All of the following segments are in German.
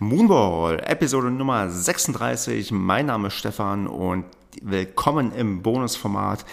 Moonball, Episode Nummer 36. Mein Name ist Stefan und willkommen im Bonusformat.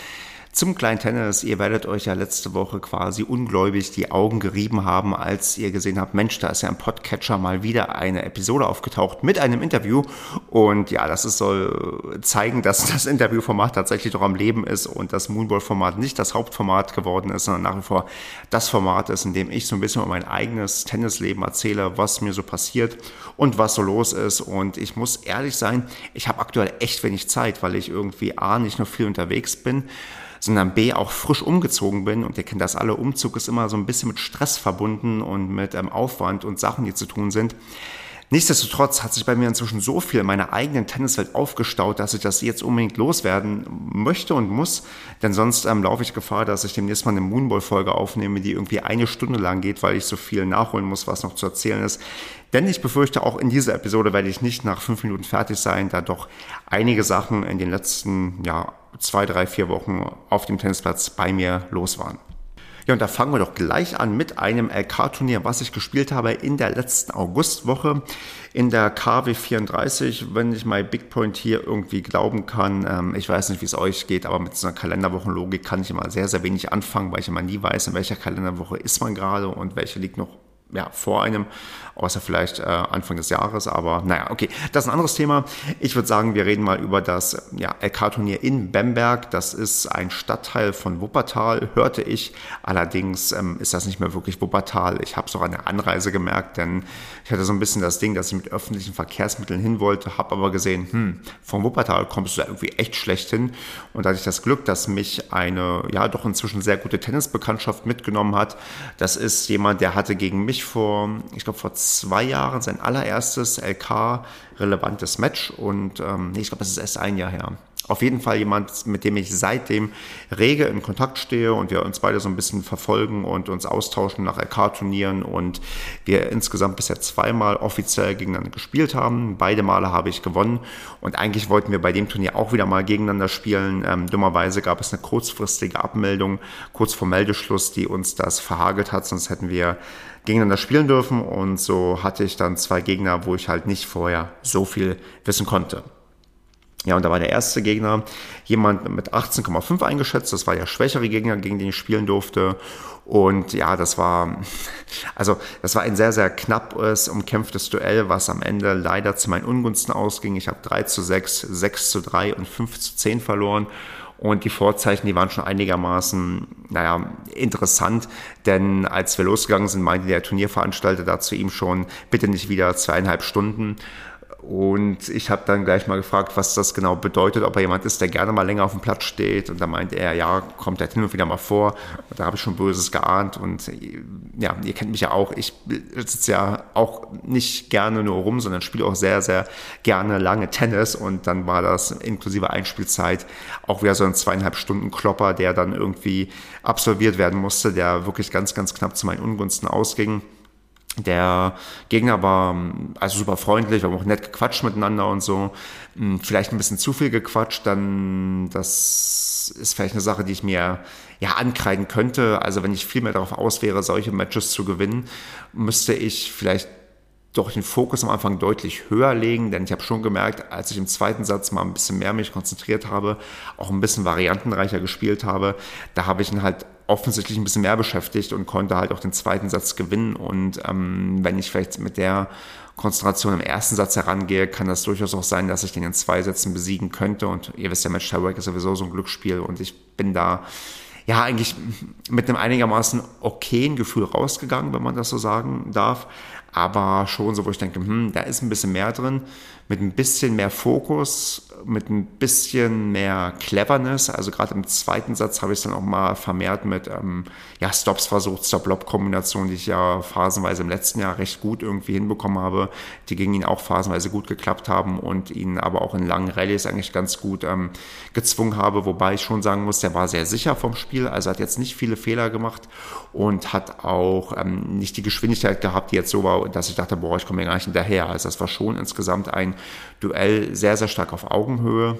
Zum kleinen Tennis, ihr werdet euch ja letzte Woche quasi ungläubig die Augen gerieben haben, als ihr gesehen habt, Mensch, da ist ja im Podcatcher mal wieder eine Episode aufgetaucht mit einem Interview. Und ja, das ist, soll zeigen, dass das Interviewformat tatsächlich doch am Leben ist und das Moonball-Format nicht das Hauptformat geworden ist, sondern nach wie vor das Format ist, in dem ich so ein bisschen über mein eigenes Tennisleben erzähle, was mir so passiert und was so los ist. Und ich muss ehrlich sein, ich habe aktuell echt wenig Zeit, weil ich irgendwie A, nicht nur viel unterwegs bin, sondern B auch frisch umgezogen bin und ihr kennt das alle, Umzug ist immer so ein bisschen mit Stress verbunden und mit ähm, Aufwand und Sachen, die zu tun sind. Nichtsdestotrotz hat sich bei mir inzwischen so viel in meiner eigenen Tenniswelt aufgestaut, dass ich das jetzt unbedingt loswerden möchte und muss. Denn sonst ähm, laufe ich Gefahr, dass ich demnächst mal eine Moonball-Folge aufnehme, die irgendwie eine Stunde lang geht, weil ich so viel nachholen muss, was noch zu erzählen ist. Denn ich befürchte, auch in dieser Episode werde ich nicht nach fünf Minuten fertig sein, da doch einige Sachen in den letzten ja, zwei, drei, vier Wochen auf dem Tennisplatz bei mir los waren. Ja, und da fangen wir doch gleich an mit einem LK-Turnier, was ich gespielt habe in der letzten Augustwoche in der KW 34, wenn ich mal Big Point hier irgendwie glauben kann. Ähm, ich weiß nicht, wie es euch geht, aber mit so einer Kalenderwochenlogik kann ich immer sehr, sehr wenig anfangen, weil ich immer nie weiß, in welcher Kalenderwoche ist man gerade und welche liegt noch ja, vor einem, außer vielleicht äh, Anfang des Jahres. Aber naja, okay, das ist ein anderes Thema. Ich würde sagen, wir reden mal über das ja, LK-Turnier in Bamberg. Das ist ein Stadtteil von Wuppertal, hörte ich. Allerdings ähm, ist das nicht mehr wirklich Wuppertal. Ich habe es auch an der Anreise gemerkt, denn ich hatte so ein bisschen das Ding, dass ich mit öffentlichen Verkehrsmitteln hin wollte, habe aber gesehen, hm, von Wuppertal kommst du da irgendwie echt schlecht hin. Und da hatte ich das Glück, dass mich eine, ja, doch inzwischen sehr gute Tennisbekanntschaft mitgenommen hat. Das ist jemand, der hatte gegen mich vor, ich glaube, vor zwei Jahren sein allererstes LK-relevantes Match. Und ähm, nee, ich glaube, das ist erst ein Jahr her. Auf jeden Fall jemand, mit dem ich seitdem rege in Kontakt stehe und wir uns beide so ein bisschen verfolgen und uns austauschen nach LK-Turnieren und wir insgesamt bisher zweimal offiziell gegeneinander gespielt haben. Beide Male habe ich gewonnen. Und eigentlich wollten wir bei dem Turnier auch wieder mal gegeneinander spielen. Ähm, dummerweise gab es eine kurzfristige Abmeldung kurz vor Meldeschluss, die uns das verhagelt hat, sonst hätten wir gegeneinander spielen dürfen und so hatte ich dann zwei Gegner, wo ich halt nicht vorher so viel wissen konnte. Ja, und da war der erste Gegner jemand mit 18,5 eingeschätzt. Das war der schwächere Gegner, gegen den ich spielen durfte. Und ja, das war, also, das war ein sehr, sehr knappes, umkämpftes Duell, was am Ende leider zu meinen Ungunsten ausging. Ich habe 3 zu 6, 6 zu 3 und 5 zu 10 verloren. Und die Vorzeichen, die waren schon einigermaßen, naja, interessant, denn als wir losgegangen sind, meinte der Turnierveranstalter dazu ihm schon, bitte nicht wieder zweieinhalb Stunden. Und ich habe dann gleich mal gefragt, was das genau bedeutet, ob er jemand ist, der gerne mal länger auf dem Platz steht. Und da meinte er, ja, kommt halt hin und wieder mal vor. Und da habe ich schon Böses geahnt. Und ja, ihr kennt mich ja auch. Ich sitze ja auch nicht gerne nur rum, sondern spiele auch sehr, sehr gerne lange Tennis. Und dann war das inklusive Einspielzeit auch wieder so ein zweieinhalb Stunden Klopper, der dann irgendwie absolviert werden musste, der wirklich ganz, ganz knapp zu meinen Ungunsten ausging. Der Gegner war also super freundlich, wir haben auch nett gequatscht miteinander und so. Hm, vielleicht ein bisschen zu viel gequatscht, dann das ist vielleicht eine Sache, die ich mir ja ankreiden könnte. Also wenn ich viel mehr darauf aus wäre, solche Matches zu gewinnen, müsste ich vielleicht doch den Fokus am Anfang deutlich höher legen, denn ich habe schon gemerkt, als ich im zweiten Satz mal ein bisschen mehr mich konzentriert habe, auch ein bisschen variantenreicher gespielt habe, da habe ich ihn halt offensichtlich ein bisschen mehr beschäftigt und konnte halt auch den zweiten Satz gewinnen. Und ähm, wenn ich vielleicht mit der Konzentration im ersten Satz herangehe, kann das durchaus auch sein, dass ich den in zwei Sätzen besiegen könnte. Und ihr wisst ja, Match Tiebreak ist sowieso so ein Glücksspiel und ich bin da ja eigentlich mit einem einigermaßen okayen Gefühl rausgegangen, wenn man das so sagen darf. Aber schon so, wo ich denke, hm, da ist ein bisschen mehr drin mit ein bisschen mehr Fokus, mit ein bisschen mehr Cleverness. Also gerade im zweiten Satz habe ich es dann auch mal vermehrt mit ähm, ja, Stops versucht, Stop-Lob-Kombination, die ich ja phasenweise im letzten Jahr recht gut irgendwie hinbekommen habe, die gegen ihn auch phasenweise gut geklappt haben und ihn aber auch in langen Rallyes eigentlich ganz gut ähm, gezwungen habe, wobei ich schon sagen muss, der war sehr sicher vom Spiel, also hat jetzt nicht viele Fehler gemacht und hat auch ähm, nicht die Geschwindigkeit gehabt, die jetzt so war, dass ich dachte, boah, ich komme hier gar nicht hinterher. Also das war schon insgesamt ein Duell sehr, sehr stark auf Augenhöhe.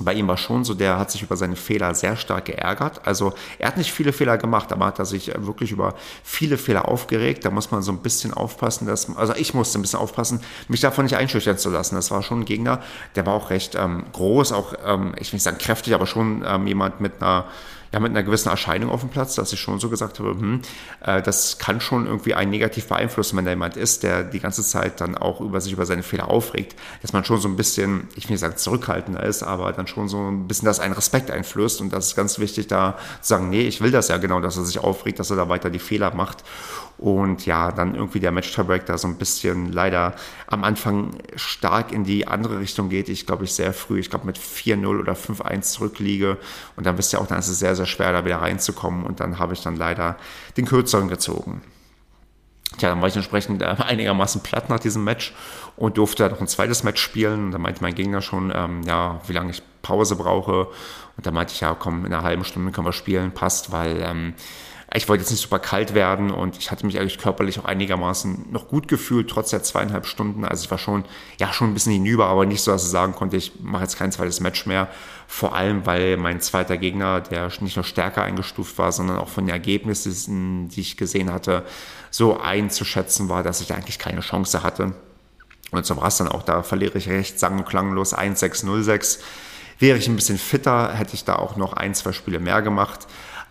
bei ihm war schon so, der hat sich über seine Fehler sehr stark geärgert. Also er hat nicht viele Fehler gemacht, aber hat er sich wirklich über viele Fehler aufgeregt. Da muss man so ein bisschen aufpassen, dass, also ich musste ein bisschen aufpassen, mich davon nicht einschüchtern zu lassen. Das war schon ein Gegner, der war auch recht ähm, groß, auch, ähm, ich will nicht sagen kräftig, aber schon ähm, jemand mit einer ja, mit einer gewissen Erscheinung auf dem Platz, dass ich schon so gesagt habe, hm, äh, das kann schon irgendwie einen negativ beeinflussen, wenn da jemand ist, der die ganze Zeit dann auch über sich über seine Fehler aufregt, dass man schon so ein bisschen, ich will nicht sagen zurückhaltender ist, aber dann schon so ein bisschen das einen Respekt einflößt und das ist ganz wichtig, da zu sagen, nee, ich will das ja genau, dass er sich aufregt, dass er da weiter die Fehler macht und ja, dann irgendwie der Match-Tiebreak da so ein bisschen leider am Anfang stark in die andere Richtung geht. Ich glaube, ich sehr früh, ich glaube mit 4-0 oder 5-1 zurückliege. Und dann wisst ihr auch, dann ist es sehr, sehr schwer, da wieder reinzukommen. Und dann habe ich dann leider den kürzeren gezogen. Tja, dann war ich entsprechend äh, einigermaßen platt nach diesem Match und durfte noch ein zweites Match spielen. Und da meinte mein Gegner schon, ähm, ja, wie lange ich Pause brauche. Und da meinte ich, ja, komm, in einer halben Stunde können wir spielen, passt, weil ähm, ich wollte jetzt nicht super kalt werden und ich hatte mich eigentlich körperlich auch einigermaßen noch gut gefühlt, trotz der zweieinhalb Stunden. Also ich war schon, ja, schon ein bisschen hinüber, aber nicht so, dass ich sagen konnte, ich mache jetzt kein zweites Match mehr. Vor allem, weil mein zweiter Gegner, der nicht nur stärker eingestuft war, sondern auch von den Ergebnissen, die ich gesehen hatte, so einzuschätzen war, dass ich eigentlich keine Chance hatte. Und so war es dann auch, da verliere ich recht sang- und klanglos 1-6-0-6. Wäre ich ein bisschen fitter, hätte ich da auch noch ein, zwei Spiele mehr gemacht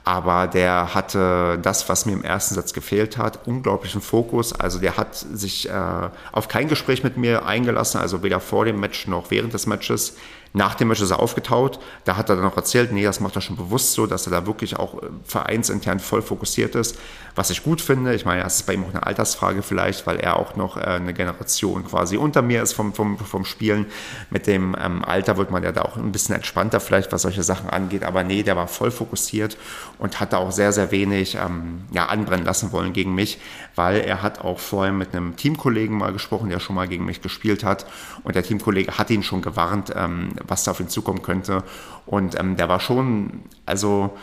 aber der hatte das, was mir im ersten Satz gefehlt hat, unglaublichen Fokus. Also der hat sich äh, auf kein Gespräch mit mir eingelassen, also weder vor dem Match noch während des Matches. Nach dem Match ist er aufgetaut. Da hat er dann noch erzählt, nee, das macht er schon bewusst so, dass er da wirklich auch äh, vereinsintern voll fokussiert ist. Was ich gut finde. Ich meine, das ist bei ihm auch eine Altersfrage vielleicht, weil er auch noch äh, eine Generation quasi unter mir ist vom, vom, vom Spielen. Mit dem ähm, Alter wird man ja da auch ein bisschen entspannter vielleicht, was solche Sachen angeht. Aber nee, der war voll fokussiert und hat da auch sehr, sehr wenig ähm, ja, anbrennen lassen wollen gegen mich, weil er hat auch vorher mit einem Teamkollegen mal gesprochen, der schon mal gegen mich gespielt hat. Und der Teamkollege hat ihn schon gewarnt, ähm, was da auf ihn zukommen könnte. Und ähm, der war schon, also,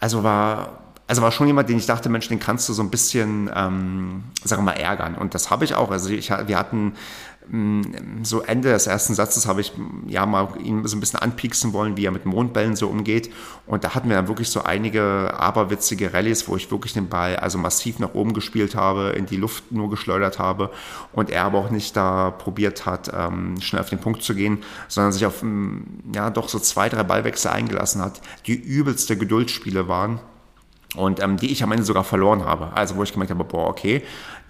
also war, also war schon jemand, den ich dachte, Mensch, den kannst du so ein bisschen, ähm, sagen wir mal, ärgern. Und das habe ich auch. Also ich, wir hatten so Ende des ersten Satzes habe ich ja mal ihn so ein bisschen anpieksen wollen, wie er mit Mondbällen so umgeht. Und da hatten wir dann wirklich so einige aberwitzige Rallyes, wo ich wirklich den Ball also massiv nach oben gespielt habe, in die Luft nur geschleudert habe und er aber auch nicht da probiert hat, ähm, schnell auf den Punkt zu gehen, sondern sich auf mm, ja doch so zwei, drei Ballwechsel eingelassen hat, die übelste Geduldsspiele waren und ähm, die ich am Ende sogar verloren habe. Also wo ich gemerkt habe, boah, okay,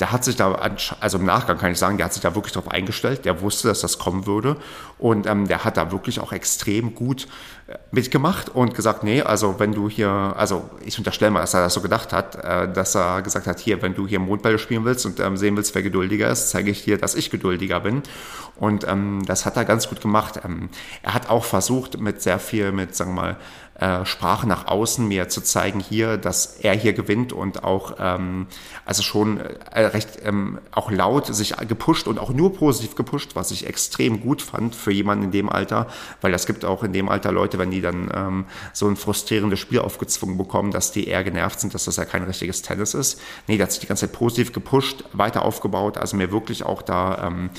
der hat sich da, also im Nachgang kann ich sagen, der hat sich da wirklich drauf eingestellt, der wusste, dass das kommen würde und ähm, der hat da wirklich auch extrem gut äh, mitgemacht und gesagt, nee, also wenn du hier, also ich unterstelle mal, dass er das so gedacht hat, äh, dass er gesagt hat, hier, wenn du hier Mondbälle spielen willst und ähm, sehen willst, wer geduldiger ist, zeige ich dir, dass ich geduldiger bin und ähm, das hat er ganz gut gemacht. Ähm, er hat auch versucht, mit sehr viel, mit, sagen wir mal, äh, Sprache nach außen mir zu zeigen hier, dass er hier gewinnt und auch ähm, also schon äh, recht ähm, auch laut sich gepusht und auch nur positiv gepusht, was ich extrem gut fand für jemanden in dem Alter, weil es gibt auch in dem Alter Leute, wenn die dann ähm, so ein frustrierendes Spiel aufgezwungen bekommen, dass die eher genervt sind, dass das ja kein richtiges Tennis ist. Nee, der hat sich die ganze Zeit positiv gepusht, weiter aufgebaut, also mir wirklich auch da ähm,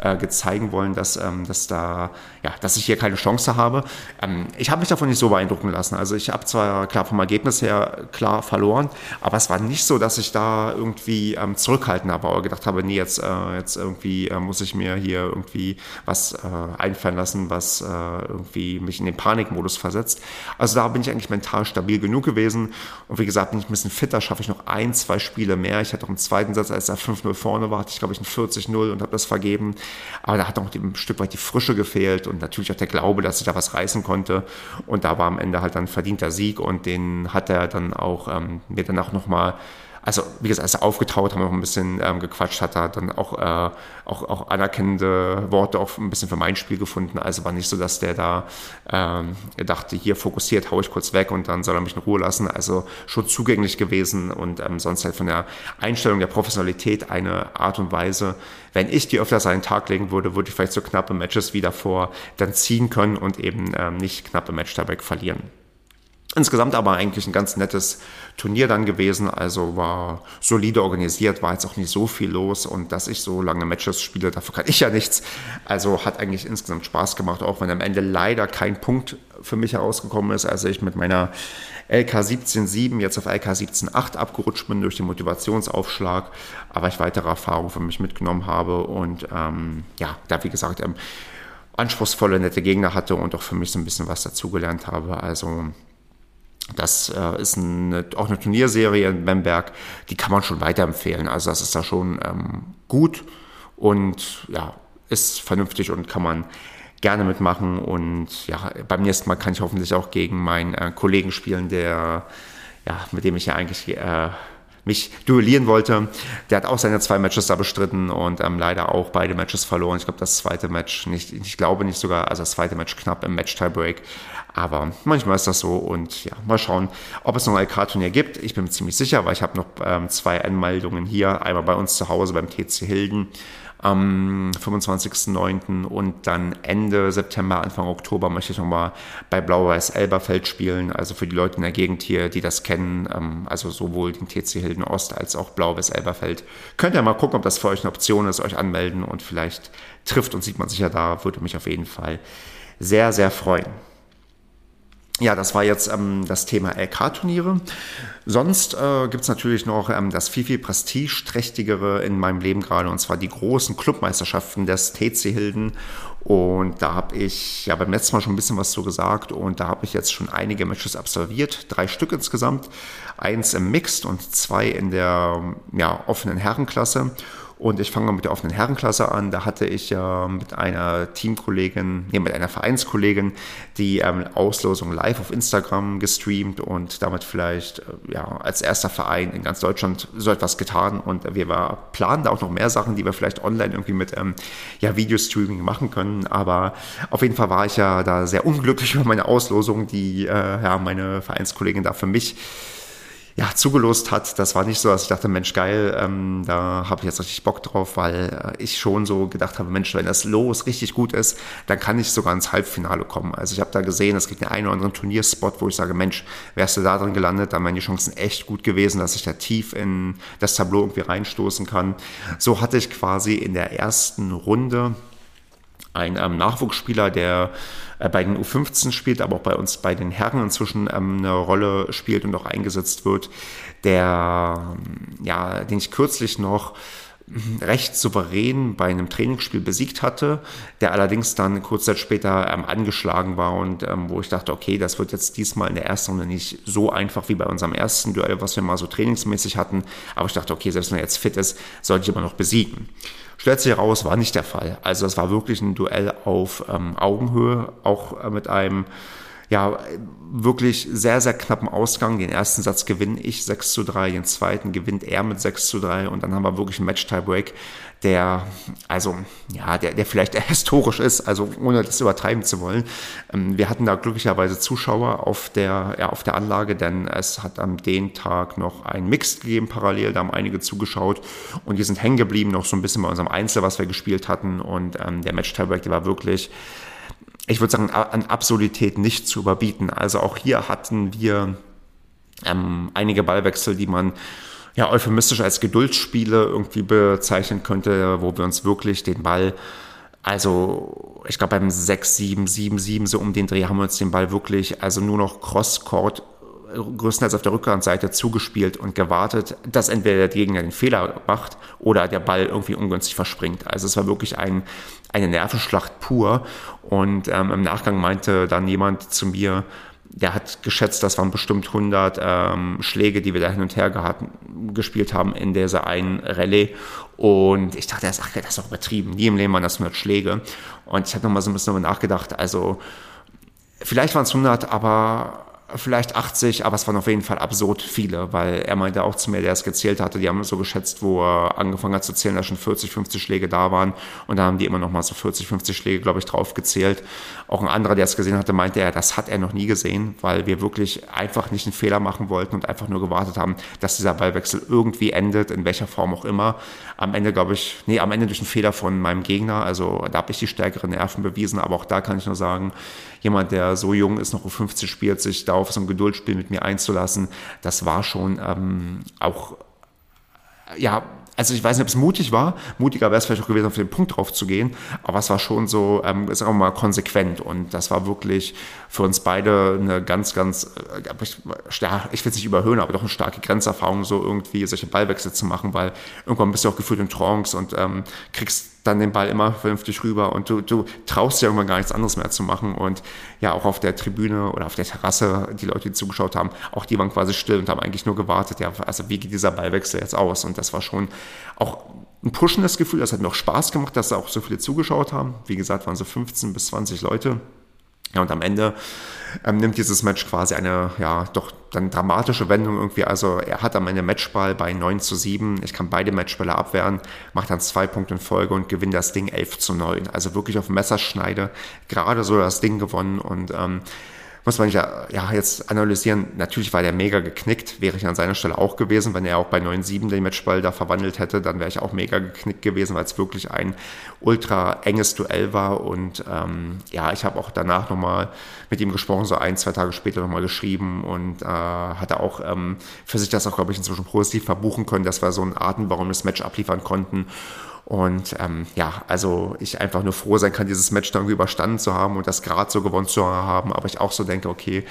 äh, gezeigen wollen, dass, ähm, dass, da, ja, dass ich hier keine Chance habe. Ähm, ich habe mich davon nicht so beeindrucken lassen. Also ich habe zwar klar vom Ergebnis her klar verloren, aber es war nicht so, dass ich da irgendwie ähm, zurückhaltend habe oder gedacht habe, nee, jetzt, äh, jetzt irgendwie äh, muss ich mir hier irgendwie was äh, einfallen lassen, was äh, irgendwie mich in den Panikmodus versetzt. Also da bin ich eigentlich mental stabil genug gewesen. Und wie gesagt, bin ich ein bisschen fitter, schaffe ich noch ein, zwei Spiele mehr. Ich hatte auch im zweiten Satz, als er 5-0 vorne war, hatte ich glaube ich ein 40-0 und habe das vergeben. Aber da hat auch ein Stück weit die Frische gefehlt und natürlich auch der Glaube, dass ich da was reißen konnte. Und da war am Ende halt dann verdienter Sieg und den hat er dann auch ähm, mir danach nochmal also wie gesagt, als er aufgetaut, haben wir noch ein bisschen ähm, gequatscht, hat er dann auch, äh, auch, auch anerkennende Worte auch ein bisschen für mein Spiel gefunden. Also war nicht so, dass der da ähm, dachte, hier fokussiert, hau ich kurz weg und dann soll er mich in Ruhe lassen. Also schon zugänglich gewesen und ähm, sonst halt von der Einstellung der Professionalität eine Art und Weise, wenn ich die öfters an den Tag legen würde, würde ich vielleicht so knappe Matches wie davor dann ziehen können und eben ähm, nicht knappe Match dabei verlieren. Insgesamt aber eigentlich ein ganz nettes Turnier dann gewesen, also war solide organisiert, war jetzt auch nicht so viel los und dass ich so lange Matches spiele, dafür kann ich ja nichts. Also hat eigentlich insgesamt Spaß gemacht, auch wenn am Ende leider kein Punkt für mich herausgekommen ist. Also ich mit meiner LK 17.7 jetzt auf LK 17.8 abgerutscht bin durch den Motivationsaufschlag, aber ich weitere Erfahrungen für mich mitgenommen habe und ähm, ja, da wie gesagt ähm, anspruchsvolle, nette Gegner hatte und auch für mich so ein bisschen was dazugelernt habe. Also das äh, ist eine, auch eine Turnierserie in Bamberg, die kann man schon weiterempfehlen. Also das ist da schon ähm, gut und ja, ist vernünftig und kann man gerne mitmachen. Und ja, beim nächsten Mal kann ich hoffentlich auch gegen meinen äh, Kollegen spielen, der ja, mit dem ich ja eigentlich äh, mich duellieren wollte. Der hat auch seine zwei Matches da bestritten und ähm, leider auch beide Matches verloren. Ich glaube, das zweite Match nicht, ich glaube nicht sogar, also das zweite Match knapp im Match-Tiebreak. Aber manchmal ist das so und ja, mal schauen, ob es noch ein LK-Turnier gibt. Ich bin mir ziemlich sicher, weil ich habe noch ähm, zwei Anmeldungen hier. Einmal bei uns zu Hause beim TC Hilden am 25.09. und dann Ende September, Anfang Oktober möchte ich nochmal bei Blau-Weiß Elberfeld spielen. Also für die Leute in der Gegend hier, die das kennen, ähm, also sowohl den TC Hilden Ost als auch Blau-Weiß Elberfeld. Könnt ihr mal gucken, ob das für euch eine Option ist, euch anmelden und vielleicht trifft und sieht man sich ja da, würde mich auf jeden Fall sehr, sehr freuen. Ja, das war jetzt ähm, das Thema LK-Turniere. Sonst äh, gibt es natürlich noch ähm, das viel, viel prestigeträchtigere in meinem Leben gerade, und zwar die großen Clubmeisterschaften des TC Hilden. Und da habe ich ja beim letzten Mal schon ein bisschen was zu gesagt und da habe ich jetzt schon einige Matches absolviert, drei Stück insgesamt, eins im Mixed und zwei in der ja, offenen Herrenklasse. Und ich fange mal mit der offenen Herrenklasse an. Da hatte ich ja mit einer Teamkollegin, nee, mit einer Vereinskollegin die ähm, Auslosung live auf Instagram gestreamt und damit vielleicht äh, ja, als erster Verein in ganz Deutschland so etwas getan. Und wir war, planen da auch noch mehr Sachen, die wir vielleicht online irgendwie mit ähm, ja, Videostreaming machen können. Aber auf jeden Fall war ich ja da sehr unglücklich über meine Auslosung, die äh, ja, meine Vereinskollegin da für mich ja, zugelost hat. Das war nicht so, dass ich dachte, Mensch, geil, ähm, da habe ich jetzt richtig Bock drauf, weil äh, ich schon so gedacht habe, Mensch, wenn das Los richtig gut ist, dann kann ich sogar ins Halbfinale kommen. Also ich habe da gesehen, es gibt den einen oder anderen Turnierspot, wo ich sage, Mensch, wärst du da drin gelandet, dann wären die Chancen echt gut gewesen, dass ich da tief in das Tableau irgendwie reinstoßen kann. So hatte ich quasi in der ersten Runde ein ähm, Nachwuchsspieler, der bei den U15 spielt, aber auch bei uns bei den Herren inzwischen ähm, eine Rolle spielt und auch eingesetzt wird, der, ähm, ja, den ich kürzlich noch recht souverän bei einem Trainingsspiel besiegt hatte, der allerdings dann kurz Zeit später ähm, angeschlagen war und ähm, wo ich dachte, okay, das wird jetzt diesmal in der ersten Runde nicht so einfach wie bei unserem ersten Duell, was wir mal so trainingsmäßig hatten. Aber ich dachte, okay, selbst wenn er jetzt fit ist, sollte ich immer noch besiegen. Stellt sich heraus, war nicht der Fall. Also es war wirklich ein Duell auf ähm, Augenhöhe, auch äh, mit einem ja, wirklich sehr, sehr knappen Ausgang. Den ersten Satz gewinne ich 6 zu 3, den zweiten gewinnt er mit 6 zu 3 und dann haben wir wirklich einen Match-Tiebreak, der, also, ja, der, der vielleicht historisch ist, also ohne das übertreiben zu wollen. Ähm, wir hatten da glücklicherweise Zuschauer auf der, ja, auf der Anlage, denn es hat am den Tag noch ein Mix gegeben parallel, da haben einige zugeschaut und die sind hängen geblieben, noch so ein bisschen bei unserem Einzel, was wir gespielt hatten und ähm, der Match-Tiebreak, der war wirklich ich würde sagen, an Absurdität nicht zu überbieten. Also auch hier hatten wir ähm, einige Ballwechsel, die man ja euphemistisch als Geduldsspiele irgendwie bezeichnen könnte, wo wir uns wirklich den Ball, also ich glaube beim 6, 7, 7, 7 so um den Dreh haben wir uns den Ball wirklich, also nur noch Cross-Court größtenteils auf der Rückhandseite zugespielt und gewartet, dass entweder der Gegner den Fehler macht oder der Ball irgendwie ungünstig verspringt. Also es war wirklich ein, eine Nervenschlacht pur. Und ähm, im Nachgang meinte dann jemand zu mir, der hat geschätzt, das waren bestimmt 100 ähm, Schläge, die wir da hin und her gehabt, gespielt haben in dieser einen Rallye. Und ich dachte erst, ach, das ist doch übertrieben. Nie im Leben waren das 100 Schläge. Und ich habe nochmal so ein bisschen darüber nachgedacht. Also, vielleicht waren es 100, aber vielleicht 80, aber es waren auf jeden Fall absurd viele, weil er meinte auch zu mir, der es gezählt hatte, die haben so geschätzt, wo er angefangen hat zu zählen, dass schon 40, 50 Schläge da waren und da haben die immer noch mal so 40, 50 Schläge, glaube ich, drauf gezählt. Auch ein anderer, der es gesehen hatte, meinte er, das hat er noch nie gesehen, weil wir wirklich einfach nicht einen Fehler machen wollten und einfach nur gewartet haben, dass dieser Ballwechsel irgendwie endet, in welcher Form auch immer. Am Ende, glaube ich, nee, am Ende durch einen Fehler von meinem Gegner, also da habe ich die stärkeren Nerven bewiesen, aber auch da kann ich nur sagen, jemand, der so jung ist, noch U50 spielt, sich da auf so ein Geduldsspiel mit mir einzulassen, das war schon ähm, auch, ja, also ich weiß nicht, ob es mutig war. Mutiger wäre es vielleicht auch gewesen, auf den Punkt drauf zu gehen. Aber es war schon so, ähm, sagen wir mal, konsequent. Und das war wirklich für uns beide eine ganz, ganz, äh, ich, will es nicht überhöhen, aber doch eine starke Grenzerfahrung, so irgendwie solche Ballwechsel zu machen, weil irgendwann bist du auch gefühlt in Trance und ähm, kriegst dann den Ball immer vernünftig rüber und du, du traust dir irgendwann gar nichts anderes mehr zu machen. Und ja, auch auf der Tribüne oder auf der Terrasse, die Leute, die zugeschaut haben, auch die waren quasi still und haben eigentlich nur gewartet, ja, also wie geht dieser Ballwechsel jetzt aus? Und das war schon auch ein pushendes Gefühl. Das hat mir auch Spaß gemacht, dass da auch so viele zugeschaut haben. Wie gesagt, waren so 15 bis 20 Leute. Ja, und am Ende ähm, nimmt dieses Match quasi eine, ja, doch dann dramatische Wendung irgendwie. Also er hat am Ende Matchball bei 9 zu 7. Ich kann beide Matchbälle abwehren, macht dann zwei Punkte in Folge und gewinnt das Ding 11 zu 9. Also wirklich auf Messerschneide gerade so das Ding gewonnen und ähm, muss man ja, ja jetzt analysieren. Natürlich war der mega geknickt, wäre ich an seiner Stelle auch gewesen. Wenn er auch bei 9-7 den Matchball da verwandelt hätte, dann wäre ich auch mega geknickt gewesen, weil es wirklich ein ultra enges Duell war. Und ähm, ja, ich habe auch danach nochmal mit ihm gesprochen, so ein, zwei Tage später nochmal geschrieben und äh, hatte auch ähm, für sich das auch, glaube ich, inzwischen positiv verbuchen können, dass wir so ein atembauendes Match abliefern konnten. Und ähm, ja, also ich einfach nur froh sein kann, dieses Match dann überstanden zu haben und das gerade so gewonnen zu haben. Aber ich auch so denke, okay,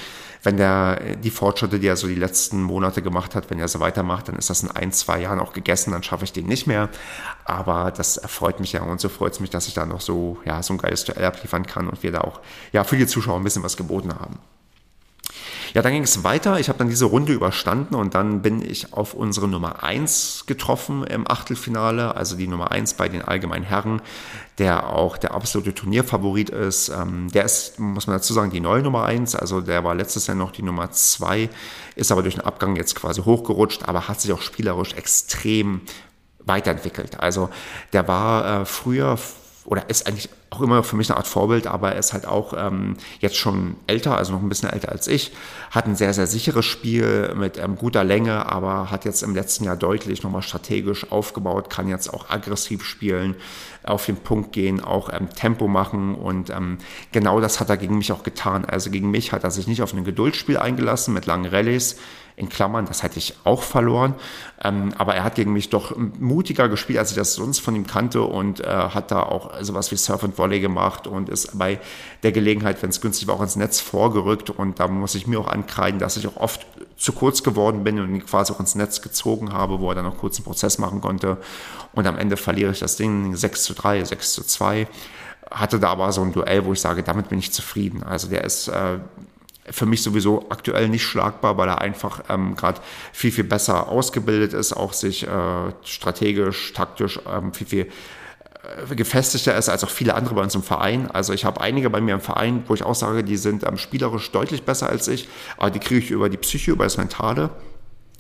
wenn der die Fortschritte, die er so die letzten Monate gemacht hat, wenn er so weitermacht, dann ist das in ein, zwei Jahren auch gegessen, dann schaffe ich den nicht mehr. Aber das erfreut mich ja und so freut es mich, dass ich da noch so, ja, so ein geiles Duell abliefern kann und wir da auch ja, für die Zuschauer ein bisschen was geboten haben. Ja, dann ging es weiter. Ich habe dann diese Runde überstanden und dann bin ich auf unsere Nummer 1 getroffen im Achtelfinale, also die Nummer 1 bei den allgemeinen Herren, der auch der absolute Turnierfavorit ist. Ähm, der ist, muss man dazu sagen, die neue Nummer 1, also der war letztes Jahr noch die Nummer 2, ist aber durch den Abgang jetzt quasi hochgerutscht, aber hat sich auch spielerisch extrem weiterentwickelt. Also der war äh, früher oder ist eigentlich auch immer für mich eine Art Vorbild, aber er ist halt auch ähm, jetzt schon älter, also noch ein bisschen älter als ich, hat ein sehr, sehr sicheres Spiel mit ähm, guter Länge, aber hat jetzt im letzten Jahr deutlich nochmal strategisch aufgebaut, kann jetzt auch aggressiv spielen, auf den Punkt gehen, auch ähm, Tempo machen und ähm, genau das hat er gegen mich auch getan. Also gegen mich hat er sich nicht auf ein Geduldsspiel eingelassen mit langen Rallyes, in Klammern, das hätte ich auch verloren. Ähm, aber er hat gegen mich doch mutiger gespielt, als ich das sonst von ihm kannte und äh, hat da auch sowas wie Surf and Volley gemacht und ist bei der Gelegenheit, wenn es günstig war, auch ins Netz vorgerückt. Und da muss ich mir auch ankreiden, dass ich auch oft zu kurz geworden bin und ihn quasi auch ins Netz gezogen habe, wo er dann noch kurz einen Prozess machen konnte. Und am Ende verliere ich das Ding 6 zu 3, 6 zu 2 hatte da aber so ein Duell, wo ich sage, damit bin ich zufrieden. Also der ist äh, für mich sowieso aktuell nicht schlagbar, weil er einfach ähm, gerade viel, viel besser ausgebildet ist, auch sich äh, strategisch, taktisch ähm, viel, viel äh, gefestigter ist als auch viele andere bei uns im Verein. Also ich habe einige bei mir im Verein, wo ich auch sage, die sind ähm, spielerisch deutlich besser als ich, aber die kriege ich über die Psyche, über das Mentale.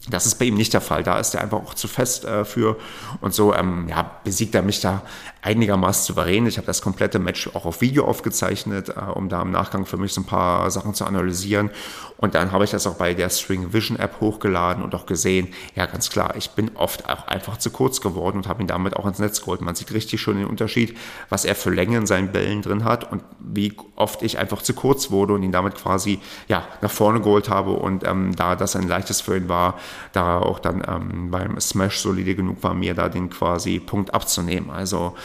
Das ist bei ihm nicht der Fall. Da ist er einfach auch zu fest äh, für. Und so ähm, ja, besiegt er mich da einigermaßen souverän. Ich habe das komplette Match auch auf Video aufgezeichnet, äh, um da im Nachgang für mich so ein paar Sachen zu analysieren. Und dann habe ich das auch bei der String Vision App hochgeladen und auch gesehen, ja ganz klar, ich bin oft auch einfach zu kurz geworden und habe ihn damit auch ins Netz geholt. Man sieht richtig schon den Unterschied, was er für Länge in seinen Bällen drin hat und wie oft ich einfach zu kurz wurde und ihn damit quasi ja nach vorne geholt habe. Und ähm, da das ein leichtes für ihn war, da auch dann ähm, beim Smash solide genug war, mir da den quasi Punkt abzunehmen. Also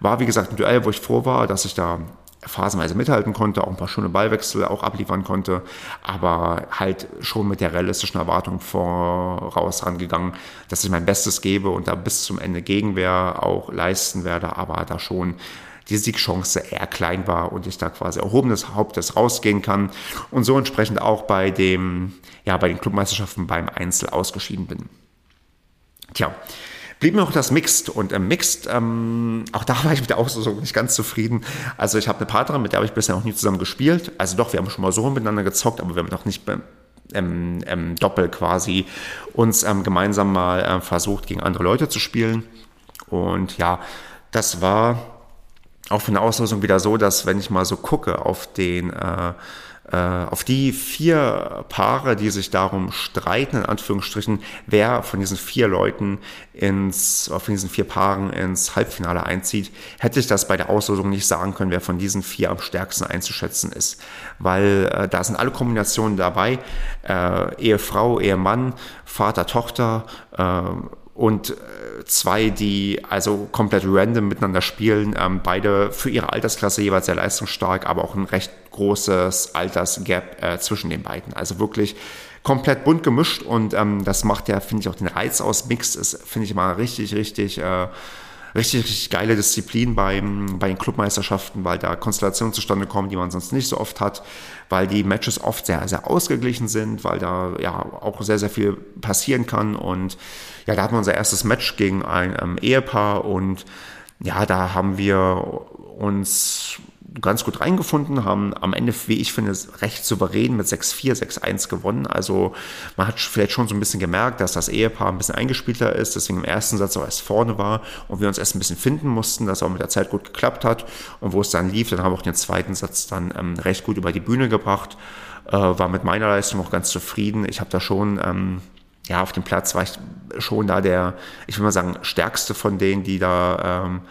war, wie gesagt, ein Duell, wo ich froh war, dass ich da phasenweise mithalten konnte, auch ein paar schöne Ballwechsel auch abliefern konnte, aber halt schon mit der realistischen Erwartung voraus rangegangen, dass ich mein Bestes gebe und da bis zum Ende Gegenwehr auch leisten werde, aber da schon die Siegchance eher klein war und ich da quasi erhobenes Hauptes rausgehen kann und so entsprechend auch bei dem, ja, bei den Clubmeisterschaften beim Einzel ausgeschieden bin. Tja, blieb mir noch das Mixed und im Mixed, ähm, auch da war ich mit der Auslosung nicht ganz zufrieden. Also ich habe eine Partnerin, mit der habe ich bisher noch nie zusammen gespielt. Also doch, wir haben schon mal so miteinander gezockt, aber wir haben noch nicht ähm, ähm, Doppel quasi uns ähm, gemeinsam mal äh, versucht, gegen andere Leute zu spielen. Und ja, das war auch von der Auslosung wieder so, dass wenn ich mal so gucke auf den äh, auf die vier Paare, die sich darum streiten, in Anführungsstrichen, wer von diesen vier Leuten ins, von diesen vier Paaren ins Halbfinale einzieht, hätte ich das bei der Auslosung nicht sagen können, wer von diesen vier am stärksten einzuschätzen ist. Weil äh, da sind alle Kombinationen dabei, äh, Ehefrau, Ehemann, Vater, Tochter, äh, und äh, zwei, die also komplett random miteinander spielen, ähm, beide für ihre Altersklasse jeweils sehr leistungsstark, aber auch ein recht großes Altersgap äh, zwischen den beiden. Also wirklich komplett bunt gemischt und ähm, das macht ja, finde ich, auch den Reiz aus. Mixed ist, finde ich immer richtig, richtig äh, richtig, richtig geile Disziplin beim, bei den Clubmeisterschaften, weil da Konstellationen zustande kommen, die man sonst nicht so oft hat, weil die Matches oft sehr, sehr ausgeglichen sind, weil da ja auch sehr, sehr viel passieren kann. Und ja, da hatten wir unser erstes Match gegen ein ähm, Ehepaar und ja, da haben wir uns ganz gut reingefunden, haben am Ende, wie ich finde, recht souverän mit 6-4, 6-1 gewonnen. Also man hat vielleicht schon so ein bisschen gemerkt, dass das Ehepaar ein bisschen eingespielter ist, deswegen im ersten Satz auch erst vorne war und wir uns erst ein bisschen finden mussten, dass auch mit der Zeit gut geklappt hat. Und wo es dann lief, dann haben wir auch den zweiten Satz dann ähm, recht gut über die Bühne gebracht, äh, war mit meiner Leistung auch ganz zufrieden. Ich habe da schon... Ähm, ja, auf dem Platz war ich schon da der, ich will mal sagen, stärkste von denen, die da ähm,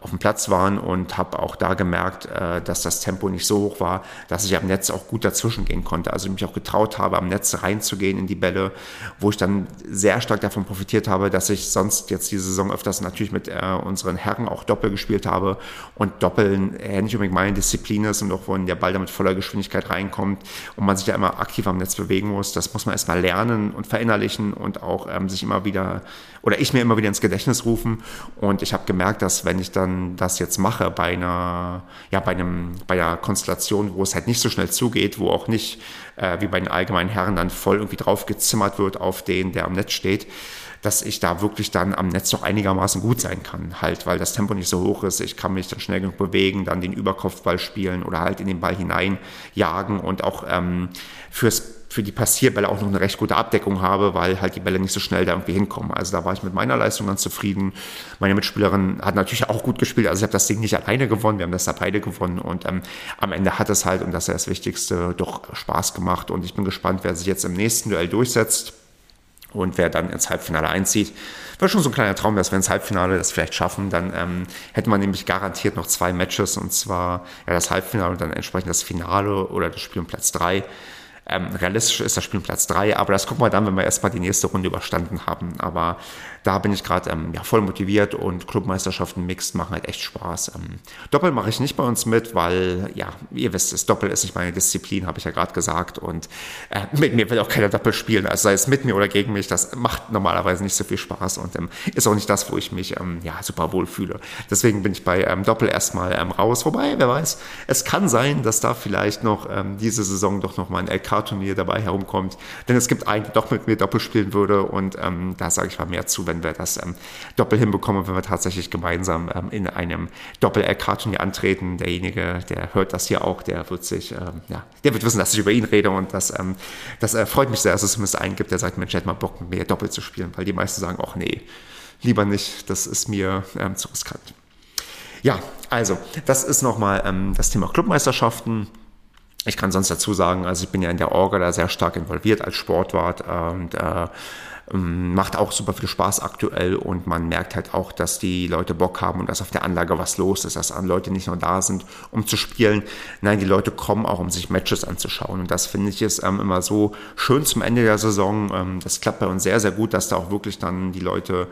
auf dem Platz waren und habe auch da gemerkt, äh, dass das Tempo nicht so hoch war, dass ich am Netz auch gut dazwischen gehen konnte. Also mich auch getraut habe, am Netz reinzugehen in die Bälle, wo ich dann sehr stark davon profitiert habe, dass ich sonst jetzt diese Saison öfters natürlich mit äh, unseren Herren auch Doppel gespielt habe und Doppeln äh, nicht unbedingt meine Disziplin ist und auch wenn der Ball damit voller Geschwindigkeit reinkommt und man sich ja immer aktiv am Netz bewegen muss, das muss man erstmal lernen und verinnerlichen und auch ähm, sich immer wieder oder ich mir immer wieder ins Gedächtnis rufen und ich habe gemerkt, dass wenn ich dann das jetzt mache bei einer, ja, bei einem, bei einer Konstellation, wo es halt nicht so schnell zugeht, wo auch nicht, äh, wie bei den allgemeinen Herren, dann voll irgendwie drauf gezimmert wird auf den, der am Netz steht, dass ich da wirklich dann am Netz doch einigermaßen gut sein kann, halt, weil das Tempo nicht so hoch ist. Ich kann mich dann schnell genug bewegen, dann den Überkopfball spielen oder halt in den Ball hineinjagen und auch ähm, fürs für die Passierbälle auch noch eine recht gute Abdeckung habe, weil halt die Bälle nicht so schnell da irgendwie hinkommen. Also da war ich mit meiner Leistung ganz zufrieden. Meine Mitspielerin hat natürlich auch gut gespielt. Also ich habe das Ding nicht alleine gewonnen, wir haben das da beide gewonnen und ähm, am Ende hat es halt, und das ist das Wichtigste, doch Spaß gemacht und ich bin gespannt, wer sich jetzt im nächsten Duell durchsetzt und wer dann ins Halbfinale einzieht. Wäre schon so ein kleiner Traum, dass wir ins Halbfinale das vielleicht schaffen. Dann ähm, hätte man nämlich garantiert noch zwei Matches und zwar ja, das Halbfinale und dann entsprechend das Finale oder das Spiel um Platz drei. Ähm, realistisch ist das Spiel Platz 3, aber das gucken wir dann, wenn wir erstmal die nächste Runde überstanden haben. Aber da bin ich gerade ähm, ja, voll motiviert und Clubmeisterschaften Mixed machen halt echt Spaß. Ähm, Doppel mache ich nicht bei uns mit, weil, ja, ihr wisst es, Doppel ist nicht meine Disziplin, habe ich ja gerade gesagt. Und äh, mit mir will auch keiner Doppel spielen, also sei es mit mir oder gegen mich, das macht normalerweise nicht so viel Spaß und ähm, ist auch nicht das, wo ich mich ähm, ja, super wohl fühle. Deswegen bin ich bei ähm, Doppel erstmal raus. Wobei, wer weiß, es kann sein, dass da vielleicht noch diese Saison doch noch mal ein LK turnier dabei herumkommt. Denn es gibt einen, der doch mit mir Doppel spielen würde und ähm, da sage ich mal mehr zu, wenn wir das ähm, Doppel hinbekommen, wenn wir tatsächlich gemeinsam ähm, in einem Doppel-LK-Turnier antreten. Derjenige, der hört das hier auch, der wird sich, ähm, ja, der wird wissen, dass ich über ihn rede und das, ähm, das äh, freut mich sehr, dass es zumindest einen gibt, der sagt, Mensch, hätte mal Bock mit mir Doppel zu spielen, weil die meisten sagen, ach nee, lieber nicht, das ist mir ähm, zu riskant. Ja, also, das ist nochmal ähm, das Thema Clubmeisterschaften. Ich kann sonst dazu sagen, also ich bin ja in der Orga da sehr stark involviert als Sportwart und äh, ähm, macht auch super viel Spaß aktuell und man merkt halt auch, dass die Leute Bock haben und dass auf der Anlage was los ist, dass Leute nicht nur da sind, um zu spielen. Nein, die Leute kommen auch, um sich Matches anzuschauen und das finde ich ist ähm, immer so schön zum Ende der Saison. Ähm, das klappt bei uns sehr, sehr gut, dass da auch wirklich dann die Leute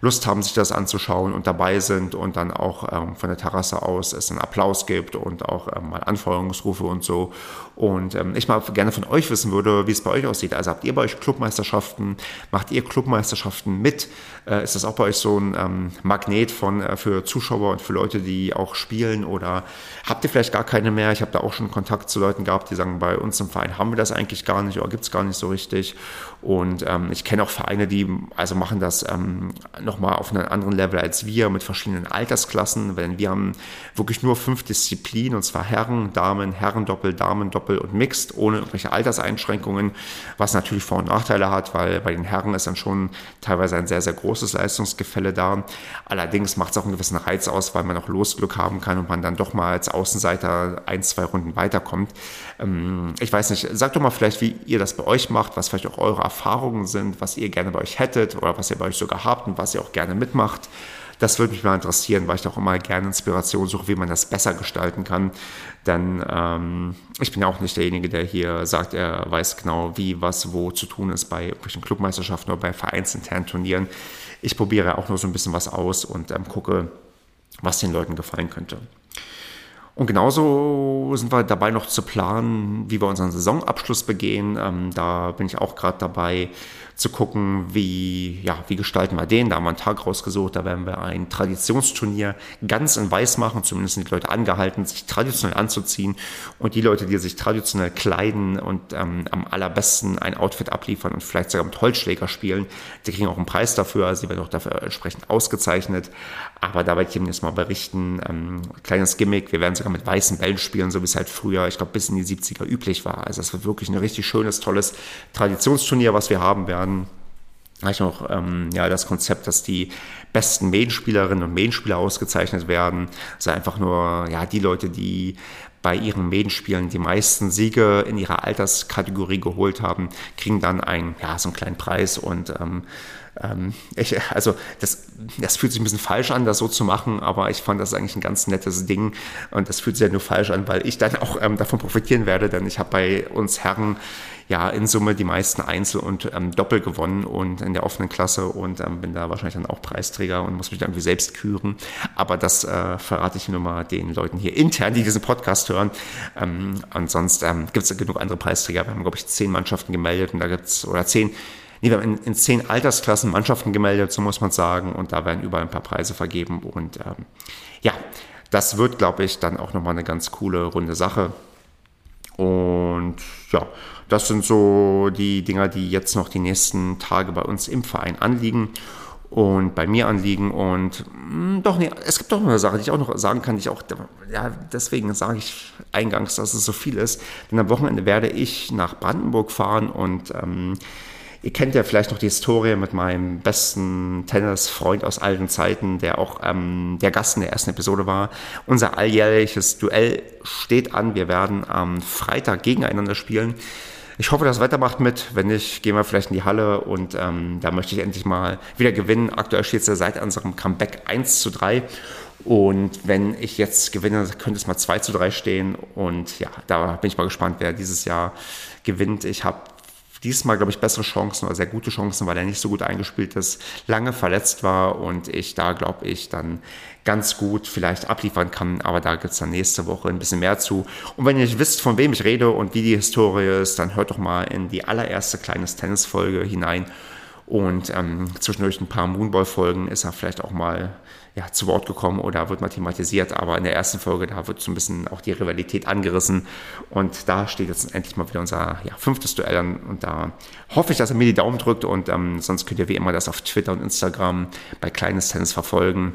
Lust haben, sich das anzuschauen und dabei sind und dann auch ähm, von der Terrasse aus es einen Applaus gibt und auch ähm, mal Anfeuerungsrufe und so. Und ähm, ich mal gerne von euch wissen würde, wie es bei euch aussieht. Also habt ihr bei euch Clubmeisterschaften? Macht ihr Clubmeisterschaften mit? Äh, ist das auch bei euch so ein ähm, Magnet von, äh, für Zuschauer und für Leute, die auch spielen? Oder habt ihr vielleicht gar keine mehr? Ich habe da auch schon Kontakt zu Leuten gehabt, die sagen, bei uns im Verein haben wir das eigentlich gar nicht oder gibt es gar nicht so richtig. Und ähm, ich kenne auch Vereine, die also machen das ähm, nochmal auf einem anderen Level als wir mit verschiedenen Altersklassen, denn wir haben wirklich nur fünf Disziplinen und zwar Herren, Damen, Herrendoppel, Damendoppel und Mixed ohne irgendwelche Alterseinschränkungen, was natürlich Vor- und Nachteile hat, weil bei den Herren ist dann schon teilweise ein sehr, sehr großes Leistungsgefälle da. Allerdings macht es auch einen gewissen Reiz aus, weil man auch Losglück haben kann und man dann doch mal als Außenseiter ein, zwei Runden weiterkommt. Ähm, ich weiß nicht, sagt doch mal vielleicht, wie ihr das bei euch macht, was vielleicht auch eure Erfahrungen sind, was ihr gerne bei euch hättet oder was ihr bei euch sogar habt und was ihr auch gerne mitmacht. Das würde mich mal interessieren, weil ich auch immer gerne Inspiration suche, wie man das besser gestalten kann. Denn ähm, ich bin ja auch nicht derjenige, der hier sagt, er weiß genau, wie, was, wo zu tun ist bei irgendwelchen Clubmeisterschaften oder bei vereinsinternen Turnieren. Ich probiere auch nur so ein bisschen was aus und ähm, gucke, was den Leuten gefallen könnte. Und genauso sind wir dabei noch zu planen, wie wir unseren Saisonabschluss begehen. Ähm, da bin ich auch gerade dabei, zu gucken, wie, ja, wie gestalten wir den. Da haben wir einen Tag rausgesucht, da werden wir ein Traditionsturnier ganz in weiß machen. Zumindest sind die Leute angehalten, sich traditionell anzuziehen. Und die Leute, die sich traditionell kleiden und ähm, am allerbesten ein Outfit abliefern und vielleicht sogar mit Holzschläger spielen, die kriegen auch einen Preis dafür. Die werden auch dafür entsprechend ausgezeichnet. Aber da werde ich Ihnen jetzt mal berichten. Ähm, kleines Gimmick, wir werden sogar mit weißen Bällen spielen, so wie es halt früher, ich glaube, bis in die 70er üblich war. Also es wird wirklich ein richtig schönes, tolles Traditionsturnier, was wir haben werden dann habe ich noch ähm, ja, das Konzept, dass die besten Medienspielerinnen und Medienspieler ausgezeichnet werden. Also einfach nur ja, die Leute, die bei ihren Medienspielen die meisten Siege in ihrer Alterskategorie geholt haben, kriegen dann einen, ja, so einen kleinen Preis und ähm, ähm, ich, also das, das fühlt sich ein bisschen falsch an, das so zu machen, aber ich fand das eigentlich ein ganz nettes Ding und das fühlt sich ja nur falsch an, weil ich dann auch ähm, davon profitieren werde, denn ich habe bei uns Herren ja in Summe die meisten Einzel- und ähm, Doppel gewonnen und in der offenen Klasse und ähm, bin da wahrscheinlich dann auch Preisträger und muss mich dann irgendwie selbst küren. Aber das äh, verrate ich nur mal den Leuten hier intern, die diesen Podcast hören. Ähm, ansonsten ähm, gibt es genug andere Preisträger. Wir haben, glaube ich, zehn Mannschaften gemeldet und da gibt es, oder zehn Nee, wir haben in, in, zehn Altersklassen Mannschaften gemeldet, so muss man sagen, und da werden überall ein paar Preise vergeben. Und ähm, ja, das wird, glaube ich, dann auch nochmal eine ganz coole, runde Sache. Und ja, das sind so die Dinger, die jetzt noch die nächsten Tage bei uns im Verein anliegen und bei mir anliegen. Und mh, hm, doch, nee, es gibt doch noch eine Sache, die ich auch noch sagen kann, die ich auch, ja, deswegen sage ich eingangs, dass es so viel ist. Denn am Wochenende werde ich nach Brandenburg fahren und ähm, Ihr kennt ja vielleicht noch die Historie mit meinem besten Tennisfreund aus alten Zeiten, der auch ähm, der Gast in der ersten Episode war. Unser alljährliches Duell steht an. Wir werden am Freitag gegeneinander spielen. Ich hoffe, das Wetter macht mit. Wenn nicht, gehen wir vielleicht in die Halle und ähm, da möchte ich endlich mal wieder gewinnen. Aktuell steht es ja seit unserem Comeback 1 zu 3. Und wenn ich jetzt gewinne, könnte es mal 2 zu 3 stehen. Und ja, da bin ich mal gespannt, wer dieses Jahr gewinnt. Ich habe diesmal, glaube ich, bessere Chancen oder sehr gute Chancen, weil er nicht so gut eingespielt ist, lange verletzt war und ich da, glaube ich, dann ganz gut vielleicht abliefern kann. Aber da gibt es dann nächste Woche ein bisschen mehr zu. Und wenn ihr nicht wisst, von wem ich rede und wie die Historie ist, dann hört doch mal in die allererste kleines Tennis-Folge hinein. Und ähm, zwischendurch ein paar Moonball-Folgen ist er vielleicht auch mal ja, zu Wort gekommen oder wird mal thematisiert. Aber in der ersten Folge, da wird so ein bisschen auch die Rivalität angerissen. Und da steht jetzt endlich mal wieder unser ja, fünftes Duell an. Und da hoffe ich, dass er mir die Daumen drückt. Und ähm, sonst könnt ihr wie immer das auf Twitter und Instagram bei Kleines Tennis verfolgen.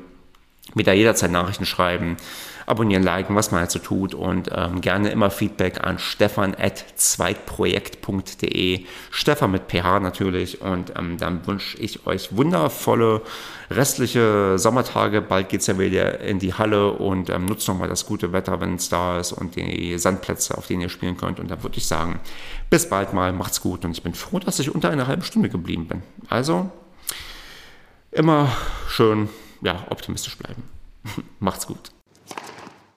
Mir da jederzeit Nachrichten schreiben abonnieren, liken, was man halt so tut und ähm, gerne immer Feedback an stefan.zweitprojekt.de. Stefan mit PH natürlich und ähm, dann wünsche ich euch wundervolle restliche Sommertage. Bald geht es ja wieder in die Halle und ähm, nutzt nochmal das gute Wetter, wenn es da ist und die Sandplätze, auf denen ihr spielen könnt. Und dann würde ich sagen, bis bald mal, macht's gut und ich bin froh, dass ich unter einer halben Stunde geblieben bin. Also immer schön ja, optimistisch bleiben. Macht's gut.